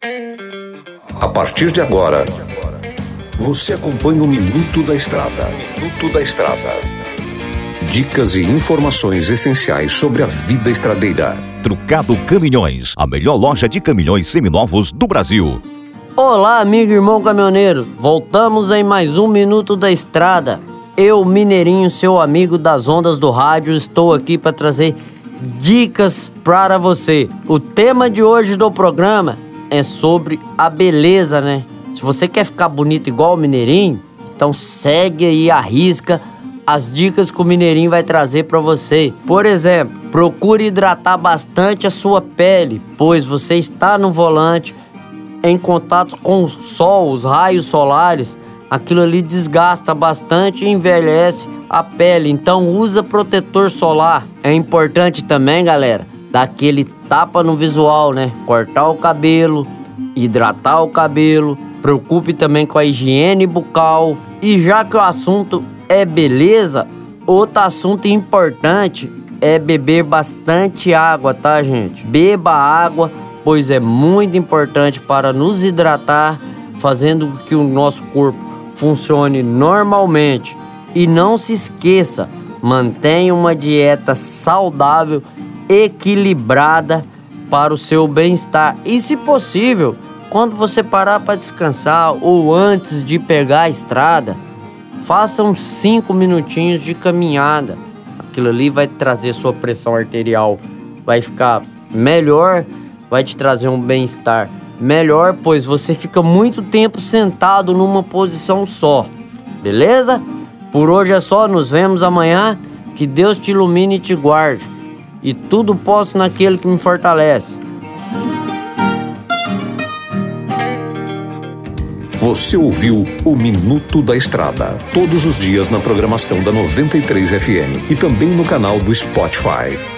A partir de agora, você acompanha o Minuto da Estrada. Minuto da Estrada. Dicas e informações essenciais sobre a vida estradeira. Trucado Caminhões, a melhor loja de caminhões seminovos do Brasil. Olá, amigo e irmão caminhoneiro. Voltamos em mais um Minuto da Estrada. Eu, Mineirinho, seu amigo das ondas do rádio, estou aqui para trazer dicas para você. O tema de hoje do programa é sobre a beleza, né? Se você quer ficar bonito igual o Mineirinho, então segue aí, arrisca as dicas que o Mineirinho vai trazer para você. Por exemplo, procure hidratar bastante a sua pele, pois você está no volante em contato com o sol, os raios solares, aquilo ali desgasta bastante e envelhece a pele. Então usa protetor solar. É importante também, galera, dar aquele tapa no visual, né? Cortar o cabelo, hidratar o cabelo, preocupe também com a higiene bucal. E já que o assunto é beleza, outro assunto importante é beber bastante água, tá, gente? Beba água, pois é muito importante para nos hidratar, fazendo com que o nosso corpo funcione normalmente. E não se esqueça, mantenha uma dieta saudável, equilibrada para o seu bem-estar. E se possível, quando você parar para descansar ou antes de pegar a estrada, faça uns 5 minutinhos de caminhada. Aquilo ali vai trazer sua pressão arterial, vai ficar melhor, vai te trazer um bem-estar melhor, pois você fica muito tempo sentado numa posição só. Beleza? Por hoje é só, nos vemos amanhã. Que Deus te ilumine e te guarde. E tudo posso naquele que me fortalece. Você ouviu o Minuto da Estrada, todos os dias na programação da 93 FM e também no canal do Spotify.